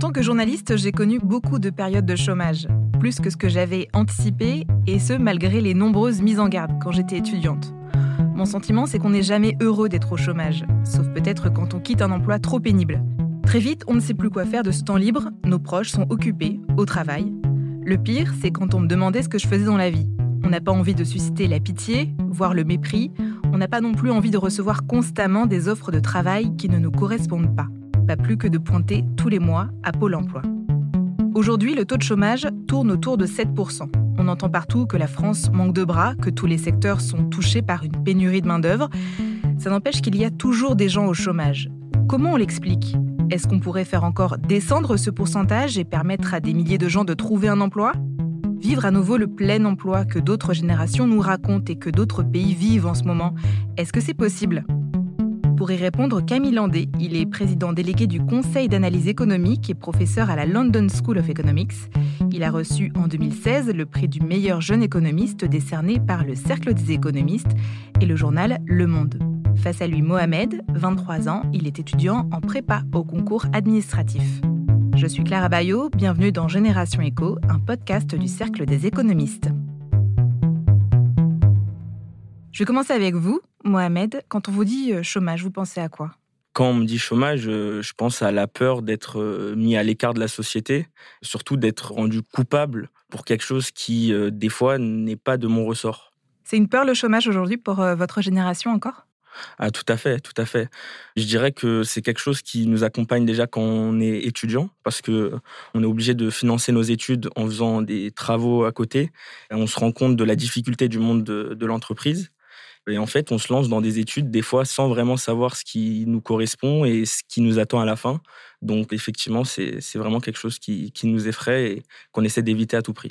tant que journaliste, j'ai connu beaucoup de périodes de chômage, plus que ce que j'avais anticipé, et ce malgré les nombreuses mises en garde quand j'étais étudiante. Mon sentiment, c'est qu'on n'est jamais heureux d'être au chômage, sauf peut-être quand on quitte un emploi trop pénible. Très vite, on ne sait plus quoi faire de ce temps libre, nos proches sont occupés, au travail. Le pire, c'est quand on me demandait ce que je faisais dans la vie. On n'a pas envie de susciter la pitié, voire le mépris, on n'a pas non plus envie de recevoir constamment des offres de travail qui ne nous correspondent pas pas plus que de pointer tous les mois à Pôle Emploi. Aujourd'hui, le taux de chômage tourne autour de 7%. On entend partout que la France manque de bras, que tous les secteurs sont touchés par une pénurie de main-d'œuvre. Ça n'empêche qu'il y a toujours des gens au chômage. Comment on l'explique? Est-ce qu'on pourrait faire encore descendre ce pourcentage et permettre à des milliers de gens de trouver un emploi? Vivre à nouveau le plein emploi que d'autres générations nous racontent et que d'autres pays vivent en ce moment, est-ce que c'est possible? Pour y répondre, Camille Landé, il est président délégué du Conseil d'analyse économique et professeur à la London School of Economics. Il a reçu en 2016 le prix du meilleur jeune économiste décerné par le Cercle des économistes et le journal Le Monde. Face à lui, Mohamed, 23 ans, il est étudiant en prépa au concours administratif. Je suis Clara Bayot, bienvenue dans Génération Éco, un podcast du Cercle des économistes. Je vais commencer avec vous. Mohamed, quand on vous dit euh, chômage, vous pensez à quoi? Quand on me dit chômage, euh, je pense à la peur d'être euh, mis à l'écart de la société, surtout d'être rendu coupable pour quelque chose qui, des fois, n'est pas de mon ressort. C'est une peur le chômage aujourd'hui pour votre génération encore? Ah, tout à fait, tout à fait. Je dirais que c'est quelque chose qui nous accompagne déjà quand on est étudiant, parce que on est obligé de financer nos études en faisant des travaux à côté. On se rend compte de la difficulté du monde de l'entreprise. Et en fait, on se lance dans des études des fois sans vraiment savoir ce qui nous correspond et ce qui nous attend à la fin. Donc effectivement, c'est vraiment quelque chose qui, nous effraie et qu'on essaie d'éviter à tout prix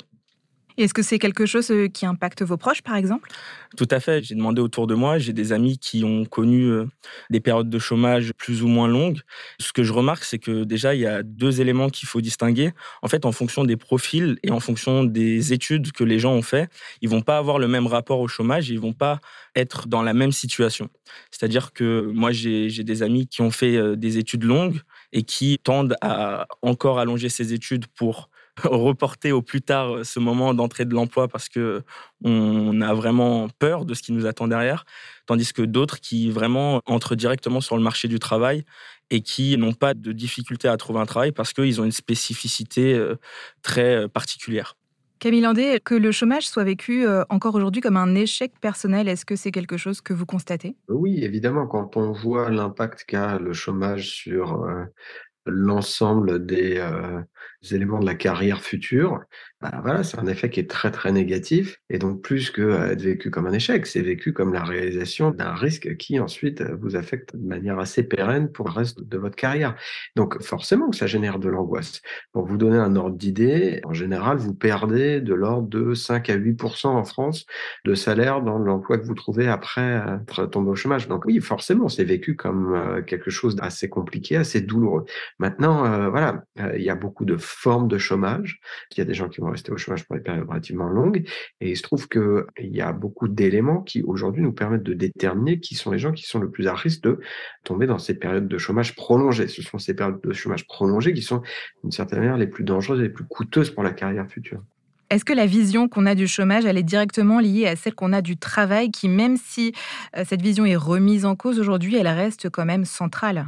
est-ce que c'est quelque chose euh, qui impacte vos proches, par exemple? Tout à fait. J'ai demandé autour de moi. J'ai des amis qui ont connu euh, des périodes de chômage plus ou moins longues. Ce que je remarque, c'est que déjà, il y a deux éléments qu'il faut distinguer. En fait, en fonction des profils et en fonction des études que les gens ont fait, ils vont pas avoir le même rapport au chômage. Ils vont pas être dans la même situation. C'est-à-dire que moi, j'ai des amis qui ont fait euh, des études longues et qui tendent à encore allonger ces études pour reporter au plus tard euh, ce moment d'entrée de l'emploi parce que on a vraiment peur de ce qui nous attend derrière, tandis que d'autres qui vraiment entrent directement sur le marché du travail et qui n'ont pas de difficulté à trouver un travail parce qu'ils ont une spécificité euh, très euh, particulière. Camille Landé, que le chômage soit vécu encore aujourd'hui comme un échec personnel, est-ce que c'est quelque chose que vous constatez? Oui, évidemment, quand on voit l'impact qu'a le chômage sur l'ensemble des éléments de la carrière future, bah, voilà, c'est un effet qui est très très négatif et donc plus que euh, être vécu comme un échec, c'est vécu comme la réalisation d'un risque qui ensuite euh, vous affecte de manière assez pérenne pour le reste de votre carrière. Donc forcément ça génère de l'angoisse. Pour vous donner un ordre d'idée, en général, vous perdez de l'ordre de 5 à 8% en France de salaire dans l'emploi que vous trouvez après être tombé au chômage. Donc oui, forcément, c'est vécu comme euh, quelque chose d'assez compliqué, assez douloureux. Maintenant, voilà, il y a beaucoup de formes de chômage. Il y a des gens qui vont rester au chômage pour des périodes relativement longues. Et il se trouve qu'il y a beaucoup d'éléments qui aujourd'hui nous permettent de déterminer qui sont les gens qui sont le plus à risque de tomber dans ces périodes de chômage prolongées. Ce sont ces périodes de chômage prolongées qui sont d'une certaine manière les plus dangereuses et les plus coûteuses pour la carrière future. Est-ce que la vision qu'on a du chômage, elle est directement liée à celle qu'on a du travail, qui même si euh, cette vision est remise en cause aujourd'hui, elle reste quand même centrale?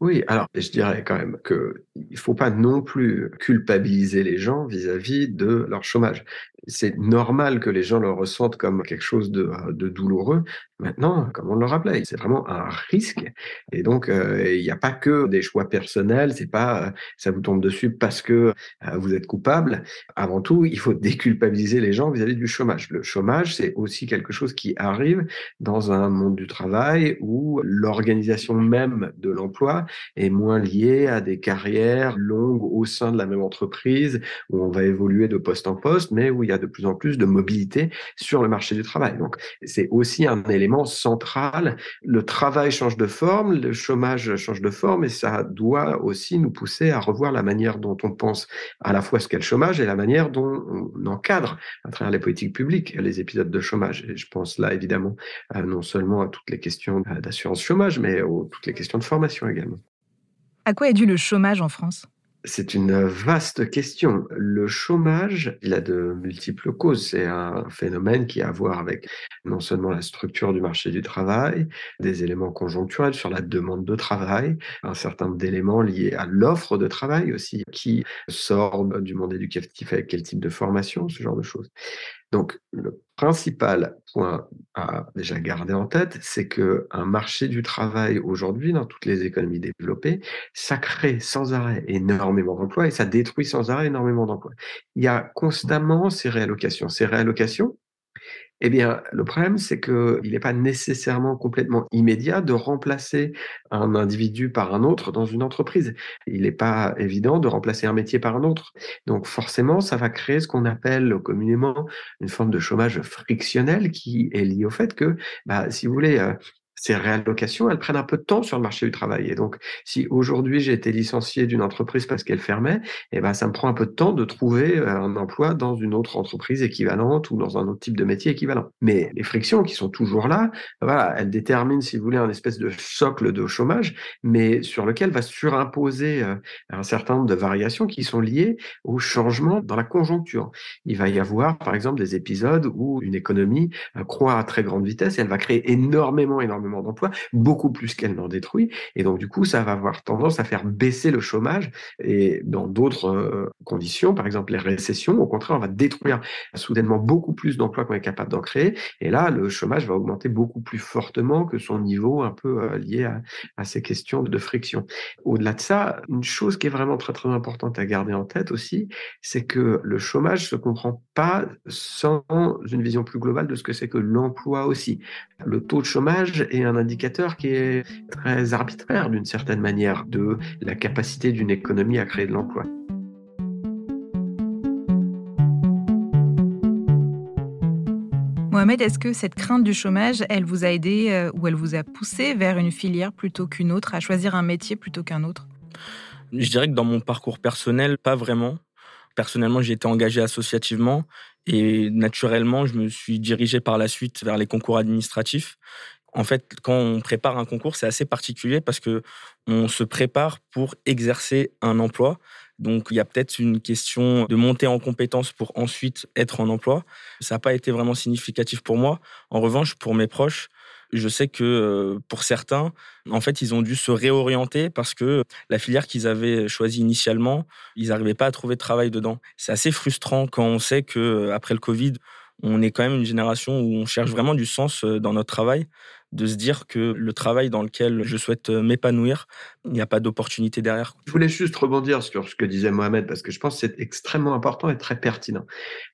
Oui, alors je dirais quand même qu'il ne faut pas non plus culpabiliser les gens vis-à-vis de leur chômage. C'est normal que les gens le ressentent comme quelque chose de, de douloureux, Maintenant, comme on le rappelait, c'est vraiment un risque. Et donc, euh, il n'y a pas que des choix personnels. C'est pas euh, ça vous tombe dessus parce que euh, vous êtes coupable. Avant tout, il faut déculpabiliser les gens vis-à-vis du chômage. Le chômage, c'est aussi quelque chose qui arrive dans un monde du travail où l'organisation même de l'emploi est moins liée à des carrières longues au sein de la même entreprise où on va évoluer de poste en poste, mais où il y a de plus en plus de mobilité sur le marché du travail. Donc, c'est aussi un élément central. Le travail change de forme, le chômage change de forme et ça doit aussi nous pousser à revoir la manière dont on pense à la fois ce qu'est le chômage et la manière dont on encadre à travers les politiques publiques les épisodes de chômage. Je pense là évidemment non seulement à toutes les questions d'assurance chômage, mais à toutes les questions de formation également. À quoi est dû le chômage en France? C'est une vaste question. Le chômage, il a de multiples causes. C'est un phénomène qui a à voir avec non seulement la structure du marché du travail, des éléments conjoncturels sur la demande de travail, un certain nombre d'éléments liés à l'offre de travail aussi, qui sort du monde éducatif avec quel type de formation, ce genre de choses. Donc, le principal point à déjà garder en tête, c'est que un marché du travail aujourd'hui, dans toutes les économies développées, ça crée sans arrêt énormément d'emplois et ça détruit sans arrêt énormément d'emplois. Il y a constamment ces réallocations. Ces réallocations, eh bien, le problème, c'est qu'il n'est pas nécessairement complètement immédiat de remplacer un individu par un autre dans une entreprise. Il n'est pas évident de remplacer un métier par un autre. Donc, forcément, ça va créer ce qu'on appelle communément une forme de chômage frictionnel qui est lié au fait que, bah, si vous voulez, euh, ces réallocations, elles prennent un peu de temps sur le marché du travail. Et donc, si aujourd'hui j'ai été licencié d'une entreprise parce qu'elle fermait, eh ben, ça me prend un peu de temps de trouver euh, un emploi dans une autre entreprise équivalente ou dans un autre type de métier équivalent. Mais les frictions qui sont toujours là, voilà, elles déterminent, si vous voulez, un espèce de socle de chômage, mais sur lequel va surimposer euh, un certain nombre de variations qui sont liées au changement dans la conjoncture. Il va y avoir, par exemple, des épisodes où une économie euh, croît à très grande vitesse et elle va créer énormément, énormément d'emplois, beaucoup plus qu'elle n'en détruit. Et donc, du coup, ça va avoir tendance à faire baisser le chômage. Et dans d'autres euh, conditions, par exemple les récessions, au contraire, on va détruire soudainement beaucoup plus d'emplois qu'on est capable d'en créer. Et là, le chômage va augmenter beaucoup plus fortement que son niveau un peu euh, lié à, à, ces questions de friction. Au-delà de ça, une chose qui est vraiment très, très importante à garder en tête aussi, c'est que le chômage se comprend pas sans une vision plus globale de ce que c'est que l'emploi aussi. Le taux de chômage est un indicateur qui est très arbitraire d'une certaine manière de la capacité d'une économie à créer de l'emploi. Mohamed, est-ce que cette crainte du chômage, elle vous a aidé euh, ou elle vous a poussé vers une filière plutôt qu'une autre, à choisir un métier plutôt qu'un autre? Je dirais que dans mon parcours personnel, pas vraiment. Personnellement, j'ai été engagé associativement et naturellement, je me suis dirigé par la suite vers les concours administratifs en fait, quand on prépare un concours, c'est assez particulier parce que on se prépare pour exercer un emploi. Donc, il y a peut-être une question de monter en compétence pour ensuite être en emploi. Ça n'a pas été vraiment significatif pour moi. En revanche, pour mes proches, je sais que euh, pour certains, en fait, ils ont dû se réorienter parce que la filière qu'ils avaient choisie initialement, ils n'arrivaient pas à trouver de travail dedans. C'est assez frustrant quand on sait que euh, après le Covid, on est quand même une génération où on cherche vraiment du sens euh, dans notre travail de se dire que le travail dans lequel je souhaite euh, m'épanouir, il n'y a pas d'opportunité derrière. Je voulais juste rebondir sur ce que disait Mohamed, parce que je pense que c'est extrêmement important et très pertinent,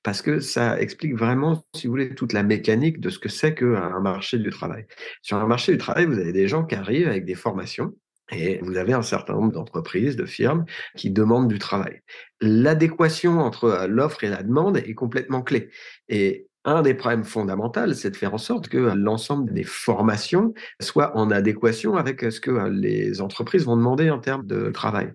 parce que ça explique vraiment, si vous voulez, toute la mécanique de ce que c'est qu'un marché du travail. Sur un marché du travail, vous avez des gens qui arrivent avec des formations, et vous avez un certain nombre d'entreprises, de firmes qui demandent du travail. L'adéquation entre euh, l'offre et la demande est complètement clé. Et un des problèmes fondamentaux, c'est de faire en sorte que l'ensemble des formations soient en adéquation avec ce que les entreprises vont demander en termes de travail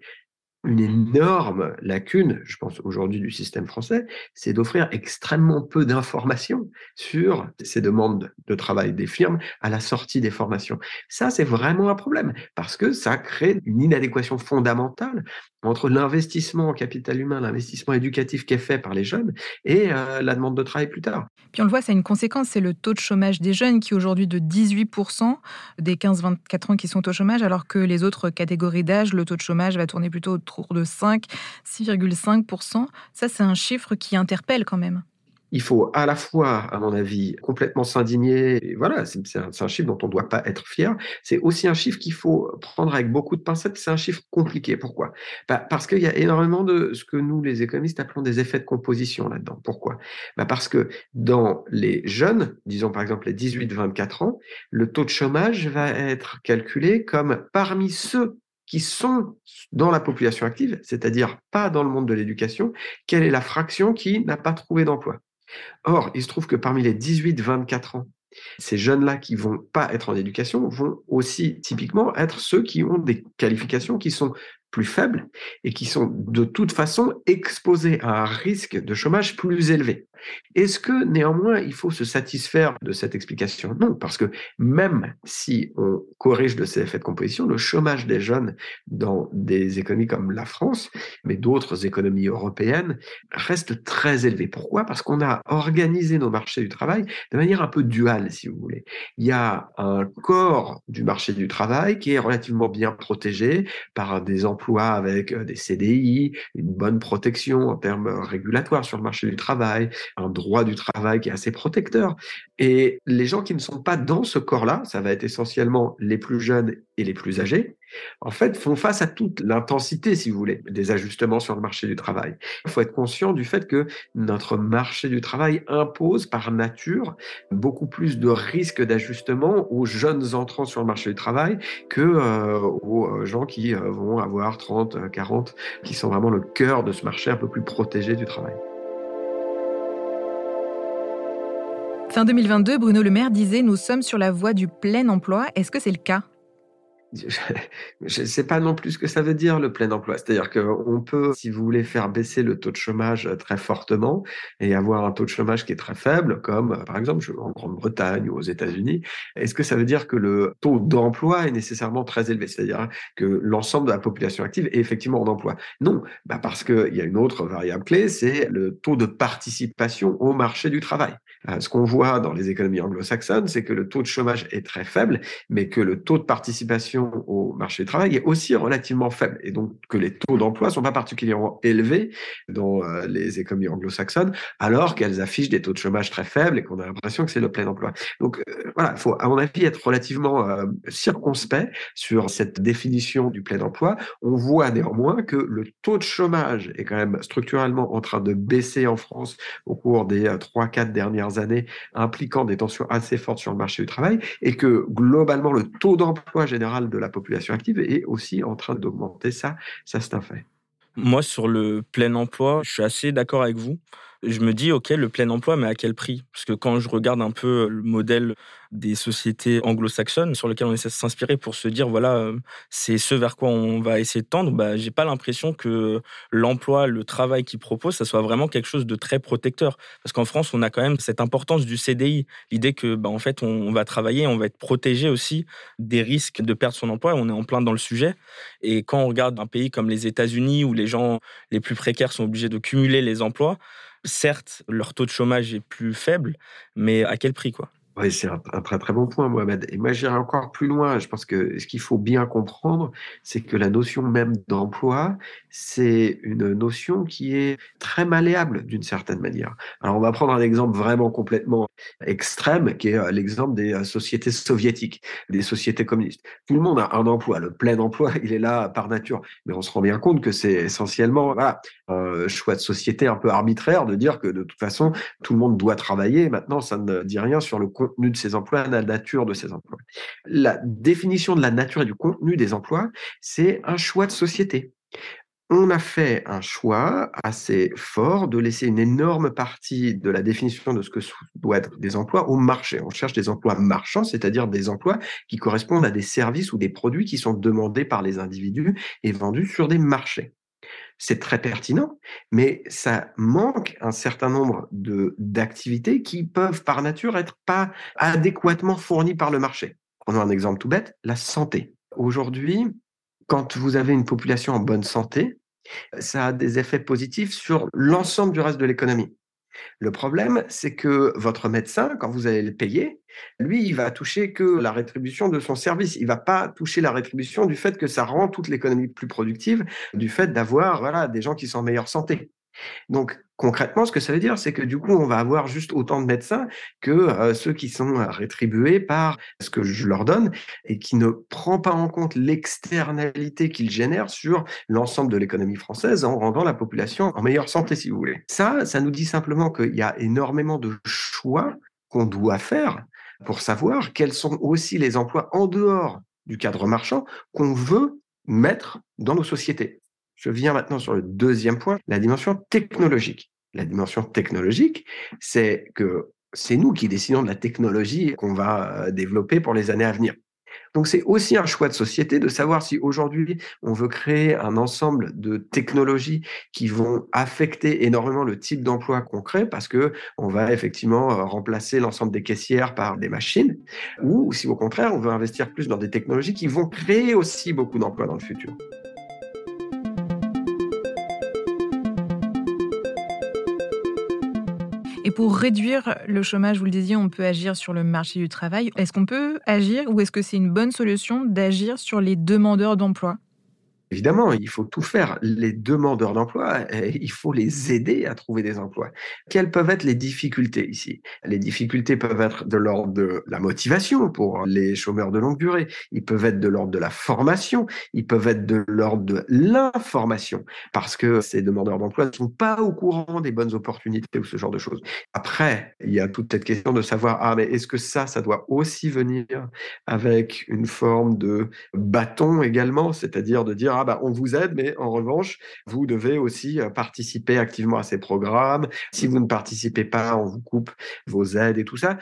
une énorme lacune, je pense aujourd'hui du système français, c'est d'offrir extrêmement peu d'informations sur ces demandes de travail des firmes à la sortie des formations. Ça, c'est vraiment un problème parce que ça crée une inadéquation fondamentale entre l'investissement en capital humain, l'investissement éducatif qui est fait par les jeunes et euh, la demande de travail plus tard. Puis on le voit, c'est une conséquence, c'est le taux de chômage des jeunes qui est aujourd'hui de 18% des 15-24 ans qui sont au chômage, alors que les autres catégories d'âge, le taux de chômage va tourner plutôt autour de 5, 6,5%. Ça, c'est un chiffre qui interpelle quand même il faut à la fois, à mon avis, complètement s'indigner. Voilà, c'est un, un, chiffre dont on ne doit pas être fier. C'est aussi un chiffre qu'il faut prendre avec beaucoup de pincettes. C'est un chiffre compliqué. Pourquoi? Bah Parce qu'il y a énormément de ce que nous, les économistes, appelons des effets de composition là-dedans. Pourquoi? Bah Parce que dans les jeunes, disons par exemple les 18-24 ans, le taux de chômage va être calculé comme parmi ceux qui sont dans la population active, c'est-à-dire pas dans le monde de l'éducation, quelle est la fraction qui n'a pas trouvé d'emploi? Or, il se trouve que parmi les 18-24 ans, ces jeunes-là qui vont pas être en éducation vont aussi typiquement être ceux qui ont des qualifications qui sont plus faibles et qui sont de toute façon exposés à un risque de chômage plus élevé. Est-ce que néanmoins il faut se satisfaire de cette explication? Non, parce que même si on corrige de ces effets de composition, le chômage des jeunes dans des économies comme la France, mais d'autres économies européennes, reste très élevé. Pourquoi? Parce qu'on a organisé nos marchés du travail de manière un peu duale, si vous voulez. Il y a un corps du marché du travail qui est relativement bien protégé par des emplois avec des CDI, une bonne protection en termes régulatoires sur le marché du travail, un droit du travail qui est assez protecteur. Et les gens qui ne sont pas dans ce corps-là, ça va être essentiellement les plus jeunes et les plus âgés, en fait, font face à toute l'intensité, si vous voulez, des ajustements sur le marché du travail. Il faut être conscient du fait que notre marché du travail impose par nature beaucoup plus de risques d'ajustement aux jeunes entrants sur le marché du travail que euh, aux euh, gens qui euh, vont avoir 30, 40, qui sont vraiment le cœur de ce marché un peu plus protégé du travail. Fin 2022, Bruno Le Maire disait Nous sommes sur la voie du plein emploi. Est-ce que c'est le cas? Je ne sais pas non plus ce que ça veut dire le plein emploi. C'est-à-dire qu'on peut, si vous voulez, faire baisser le taux de chômage très fortement et avoir un taux de chômage qui est très faible, comme par exemple en Grande-Bretagne ou aux États-Unis. Est-ce que ça veut dire que le taux d'emploi est nécessairement très élevé? C'est-à-dire que l'ensemble de la population active est effectivement en emploi Non, bah parce qu'il y a une autre variable clé, c'est le taux de participation au marché du travail. Euh, ce qu'on voit dans les économies anglo-saxonnes, c'est que le taux de chômage est très faible, mais que le taux de participation au marché du travail est aussi relativement faible, et donc que les taux d'emploi sont pas particulièrement élevés dans euh, les économies anglo-saxonnes, alors qu'elles affichent des taux de chômage très faibles et qu'on a l'impression que c'est le plein emploi. Donc euh, voilà, il faut à mon avis être relativement circonspect sur cette définition du plein emploi. On voit néanmoins que le taux de chômage est quand même structurellement en train de baisser en France au cours des 3-4 dernières années impliquant des tensions assez fortes sur le marché du travail et que globalement le taux d'emploi général de la population active est aussi en train d'augmenter. Ça, ça c'est un fait. Moi, sur le plein emploi, je suis assez d'accord avec vous je me dis, OK, le plein emploi, mais à quel prix? Parce que quand je regarde un peu le modèle des sociétés anglo-saxonnes sur lequel on essaie de s'inspirer pour se dire, voilà, euh, c'est ce vers quoi on va essayer de tendre, bah, j'ai pas l'impression que l'emploi, le travail qu'ils proposent, ça soit vraiment quelque chose de très protecteur. Parce qu'en France, on a quand même cette importance du CDI, l'idée que, bah, en fait, on, va travailler, on va être protégé aussi des risques de perdre son emploi. On est en plein dans le sujet. Et quand on regarde un pays comme les États-Unis, où les gens les plus précaires sont obligés de cumuler les emplois, certes, leur taux de chômage est plus faible, mais à quel prix, quoi? Oui, c'est un, très très bon point, Mohamed. Et moi, j'irai encore plus loin. Je pense que ce qu'il faut bien comprendre, c'est que la notion même d'emploi, c'est une notion qui est très malléable d'une certaine manière. Alors, on va prendre un exemple vraiment complètement extrême, qui est euh, l'exemple des euh, sociétés soviétiques, des sociétés communistes. Tout le monde a un emploi, le plein emploi, il est là par nature. Mais on se rend bien compte que c'est essentiellement voilà, un choix de société un peu arbitraire de dire que de toute façon, tout le monde doit travailler. Maintenant, ça ne dit rien sur le contenu de ces emplois, la nature de ces emplois. La définition de la nature et du contenu des emplois, c'est un choix de société. On a fait un choix assez fort de laisser une énorme partie de la définition de ce que doit être des emplois au marché. On cherche des emplois marchands, c'est-à-dire des emplois qui correspondent à des services ou des produits qui sont demandés par les individus et vendus sur des marchés c'est très pertinent, mais ça manque un certain nombre d'activités qui peuvent par nature être pas adéquatement fournies par le marché. Prenons un exemple tout bête, la santé. Aujourd'hui, quand vous avez une population en bonne santé, ça a des effets positifs sur l'ensemble du reste de l'économie. Le problème, c'est que votre médecin, quand vous allez le payer, lui, il va toucher que la rétribution de son service. Il va pas toucher la rétribution du fait que ça rend toute l'économie plus productive, du fait d'avoir voilà, des gens qui sont en meilleure santé. Donc concrètement, ce que ça veut dire, c'est que du coup, on va avoir juste autant de médecins que euh, ceux qui sont rétribués par ce que je leur donne et qui ne prend pas en compte l'externalité qu'ils génèrent sur l'ensemble de l'économie française en rendant la population en meilleure santé, si vous voulez. Ça, ça nous dit simplement qu'il y a énormément de choix qu'on doit faire pour savoir quels sont aussi les emplois en dehors du cadre marchand qu'on veut mettre dans nos sociétés. Je viens maintenant sur le deuxième point, la dimension technologique. La dimension technologique, c'est que c'est nous qui décidons de la technologie qu'on va euh, développer pour les années à venir. Donc c'est aussi un choix de société de savoir si aujourd'hui on veut créer un ensemble de technologies qui vont affecter énormément le type d'emploi qu'on crée parce que on va effectivement euh, remplacer l'ensemble des caissières par des machines ou si au contraire on veut investir plus dans des technologies qui vont créer aussi beaucoup d'emplois dans le futur. Et pour réduire le chômage, vous le disiez, on peut agir sur le marché du travail. Est-ce qu'on peut agir ou est-ce que c'est une bonne solution d'agir sur les demandeurs d'emploi? Évidemment, il faut tout faire. Les demandeurs d'emploi, eh, il faut les aider à trouver des emplois. Quelles peuvent être les difficultés ici? Les difficultés peuvent être de l'ordre de la motivation pour les chômeurs de longue durée. Ils peuvent être de l'ordre de la formation. Ils peuvent être de l'ordre de l'information parce que ces demandeurs d'emploi ne sont pas au courant des bonnes opportunités ou ce genre de choses. Après, il y a toute cette question de savoir, ah, mais est-ce que ça, ça doit aussi venir avec une forme de bâton également, c'est-à-dire de dire, ah bah, on vous aide, mais en revanche, vous devez aussi euh, participer activement à ces programmes. Si vous ne participez pas, on vous coupe vos aides et tout ça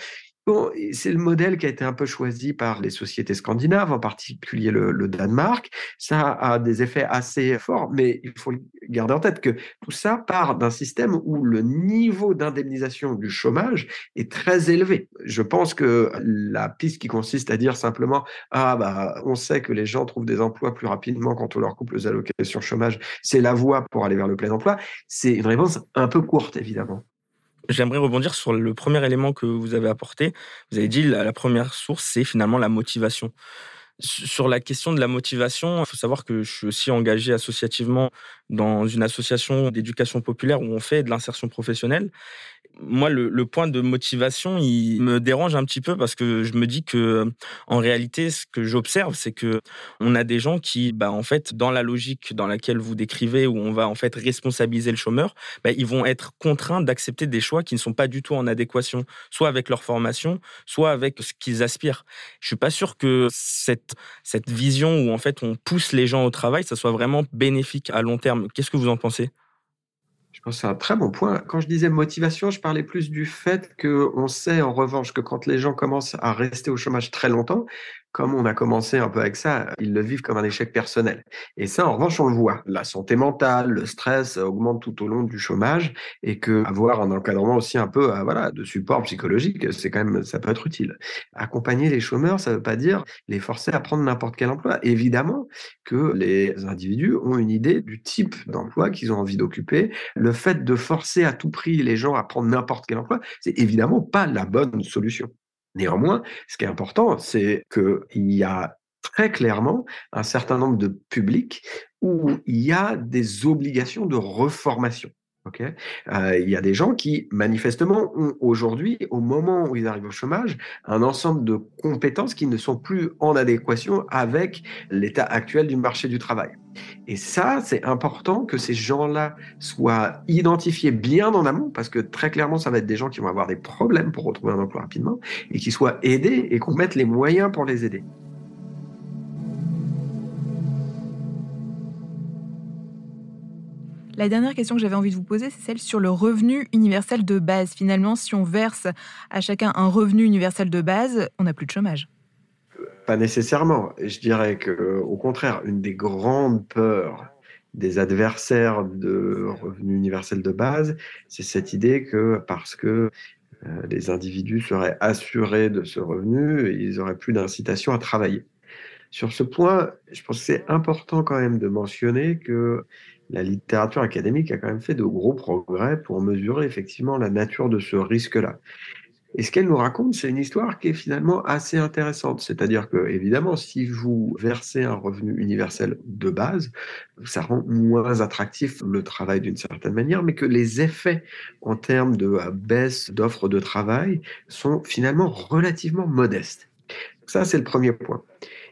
c'est le modèle qui a été un peu choisi par les sociétés scandinaves, en particulier le, Danemark. Ça a des effets assez forts, mais il faut garder en tête que tout ça part d'un système où le niveau d'indemnisation du chômage est très élevé. Je pense que la piste qui consiste à dire simplement ah bah on sait que les gens trouvent des emplois plus rapidement quand on leur coupe les allocations chômage, c'est la voie pour aller vers le plein emploi. C'est une réponse un peu courte évidemment. J'aimerais rebondir sur le premier élément que vous avez apporté. Vous avez dit la, la première source, c'est finalement la motivation. Sur la question de la motivation, il faut savoir que je suis aussi engagé associativement dans une association d'éducation populaire où on fait de l'insertion professionnelle moi, le, point de motivation, il me dérange un petit peu parce que je me dis que, en réalité, ce que j'observe, c'est que on a des gens qui, bah, en fait, dans la logique dans laquelle vous décrivez, où on va en fait responsabiliser le chômeur, bah, ils vont être contraints d'accepter des choix qui ne sont pas du tout en adéquation, soit avec leur formation, soit avec ce qu'ils aspirent. Je suis pas sûr que cette cette vision où en fait on pousse les gens au travail, ça soit vraiment bénéfique à long terme. Qu'est-ce que vous en pensez? C'est un très bon point. Quand je disais motivation, je parlais plus du fait qu'on sait en revanche que quand les gens commencent à rester au chômage très longtemps, comme on a commencé un peu avec ça, ils le vivent comme un échec personnel. Et ça, en revanche, on le voit. La santé mentale, le stress augmente tout au long du chômage et que avoir un encadrement aussi un peu, euh, voilà, de support psychologique, c'est quand même, ça peut être utile. Accompagner les chômeurs, ça ne veut pas dire les forcer à prendre n'importe quel emploi. Évidemment que les individus ont une idée du type d'emploi qu'ils ont envie d'occuper. Le fait de forcer à tout prix les gens à prendre n'importe quel emploi, c'est évidemment pas la bonne solution. Néanmoins, ce qui est important, c'est qu'il y a très clairement un certain nombre de publics où il y a des obligations de reformation. Euh, il y a des gens qui, manifestement, ont aujourd'hui, au moment où ils arrivent au chômage, un ensemble de compétences qui ne sont plus en adéquation avec l'état actuel du marché du travail. Et ça, c'est important que ces gens-là soient identifiés bien en amont, parce que très clairement, ça va être des gens qui vont avoir des problèmes pour retrouver un emploi rapidement, et qui soient aidés et qu'on mette les moyens pour les aider. La dernière question que j'avais envie de vous poser, c'est celle sur le revenu universel de base. Finalement, si on verse à chacun un revenu universel de base, on n'a plus de chômage. Pas nécessairement. Je dirais que, au contraire, une des grandes peurs des adversaires de revenu universel de base, c'est cette idée que parce que euh, les individus seraient assurés de ce revenu, ils n'auraient plus d'incitation à travailler. Sur ce point, je pense que c'est important quand même de mentionner que la littérature académique a quand même fait de gros progrès pour mesurer effectivement la nature de ce risque-là. Et ce qu'elle nous raconte, c'est une histoire qui est finalement assez intéressante. C'est-à-dire que, évidemment, si vous versez un revenu universel de base, ça rend moins attractif le travail d'une certaine manière, mais que les effets en termes de euh, baisse d'offres de travail sont finalement relativement modestes. Ça, c'est le premier point.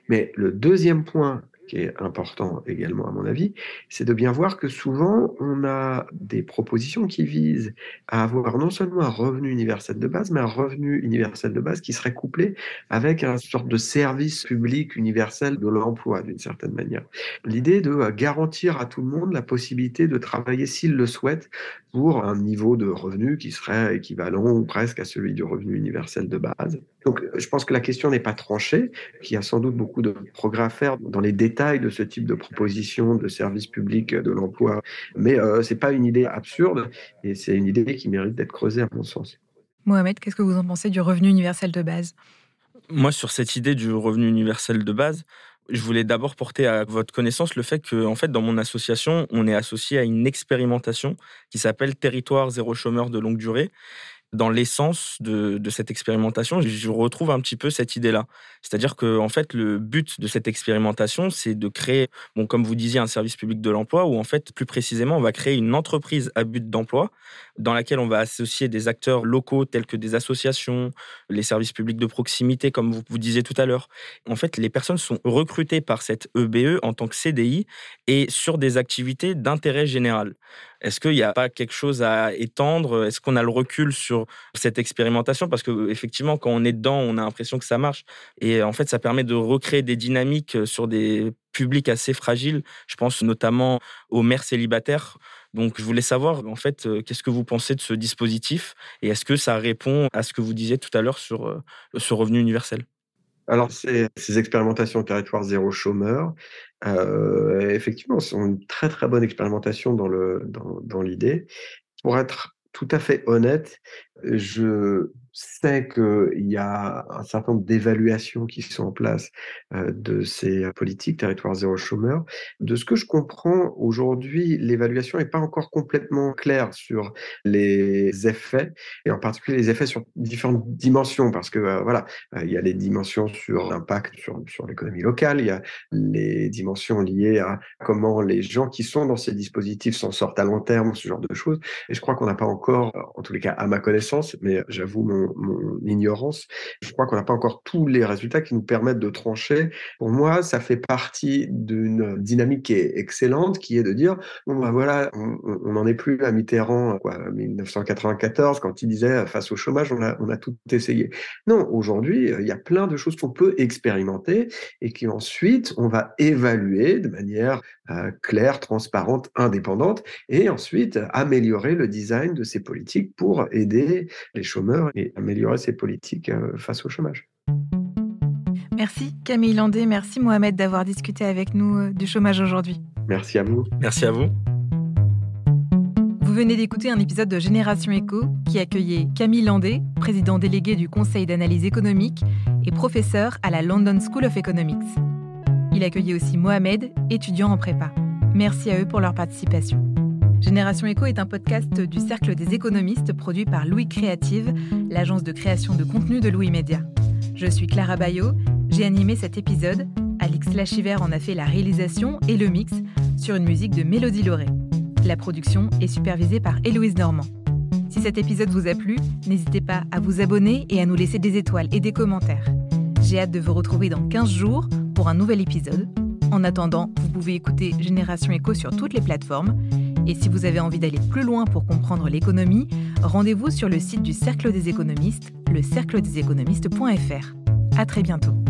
Mais le deuxième point qui est important également à mon avis, c'est de bien voir que souvent on a des propositions qui visent à avoir non seulement un revenu universel de base, mais un revenu universel de base qui serait couplé avec un sorte de service public universel de l'emploi d'une certaine manière. L'idée de euh, garantir à tout le monde la possibilité de travailler s'il le souhaite pour un niveau de revenu qui serait équivalent ou presque à celui du revenu universel de base. Donc, je pense que la question n'est pas tranchée, qu'il y a sans doute beaucoup de progrès à faire dans les détails de ce type de proposition de service public de l'emploi. Mais euh, ce n'est pas une idée absurde et c'est une idée qui mérite d'être creusée, à mon sens. Mohamed, qu'est-ce que vous en pensez du revenu universel de base? Moi, sur cette idée du revenu universel de base, je voulais d'abord porter à votre connaissance le fait que, en fait, dans mon association, on est associé à une expérimentation qui s'appelle Territoire zéro chômeur de longue durée dans l'essence de, cette expérimentation, je retrouve un petit peu cette idée-là. C'est-à-dire que, en fait, le but de cette expérimentation, c'est de créer, bon, comme vous disiez, un service public de l'emploi, où, en fait, plus précisément, on va créer une entreprise à but d'emploi dans laquelle on va associer des acteurs locaux tels que des associations, les services publics de proximité, comme vous, vous disiez tout à l'heure. En fait, les personnes sont recrutées par cette EBE e en tant que CDI et sur des activités d'intérêt général. Est-ce qu'il n'y a pas quelque chose à étendre? Est-ce qu'on a le recul sur cette expérimentation? Parce qu'effectivement, quand on est dedans, on a l'impression que ça marche. Et en fait, ça permet de recréer des dynamiques sur des publics assez fragiles. Je pense notamment aux mères célibataires. Donc, je voulais savoir, en fait, euh, qu'est-ce que vous pensez de ce dispositif? Et est-ce que ça répond à ce que vous disiez tout à l'heure sur euh, ce revenu universel? Alors, ces, expérimentations territoire zéro chômeur, euh, effectivement, sont une très très bonne expérimentation dans le dans, dans l'idée. Pour être tout à fait honnête, je sais qu'il y a un certain nombre d'évaluations qui sont en place euh, de ces politiques territoire zéro chômeur. De ce que je comprends aujourd'hui, l'évaluation n'est pas encore complètement claire sur les effets, et en particulier les effets sur différentes dimensions, parce que euh, voilà, euh, il y a les dimensions sur l'impact sur, sur l'économie locale, il y a les dimensions liées à comment les gens qui sont dans ces dispositifs s'en sortent à long terme, ce genre de choses. Et je crois qu'on n'a pas encore, en tous les cas à ma connaissance, mais j'avoue mon ignorance. Je crois qu'on n'a pas encore tous les résultats qui nous permettent de trancher. Pour moi, ça fait partie d'une dynamique qui est excellente, qui est de dire, ben voilà, on n'en est plus à Mitterrand, quoi, 1994, quand il disait, face au chômage, on a, on a tout essayé. Non, aujourd'hui, il y a plein de choses qu'on peut expérimenter et qui ensuite, on va évaluer de manière euh, claire, transparente, indépendante, et ensuite améliorer le design de ces politiques pour aider les chômeurs et améliorer ces politiques euh, face au chômage. Merci Camille Landé, merci Mohamed d'avoir discuté avec nous euh, du chômage aujourd'hui. Merci à vous. Merci à vous. Vous venez d'écouter un épisode de Génération Éco qui accueillait Camille Landé, président délégué du Conseil d'analyse économique et professeur à la London School of Economics. Il accueillait aussi Mohamed, étudiant en prépa. Merci à eux pour leur participation. Génération Echo est un podcast du Cercle des économistes produit par Louis Créative, l'agence de création de contenu de Louis Média. Je suis Clara Bayot, j'ai animé cet épisode. Alix Lachiver en a fait la réalisation et le mix sur une musique de Mélodie Lauré. La production est supervisée par Héloïse Normand. Si cet épisode vous a plu, n'hésitez pas à vous abonner et à nous laisser des étoiles et des commentaires. J'ai hâte de vous retrouver dans 15 jours pour un nouvel épisode. En attendant, vous pouvez écouter Génération Echo sur toutes les plateformes et si vous avez envie d'aller plus loin pour comprendre l'économie, rendez-vous sur le site du Cercle des économistes, le cercledeséconomistes.fr. À très bientôt.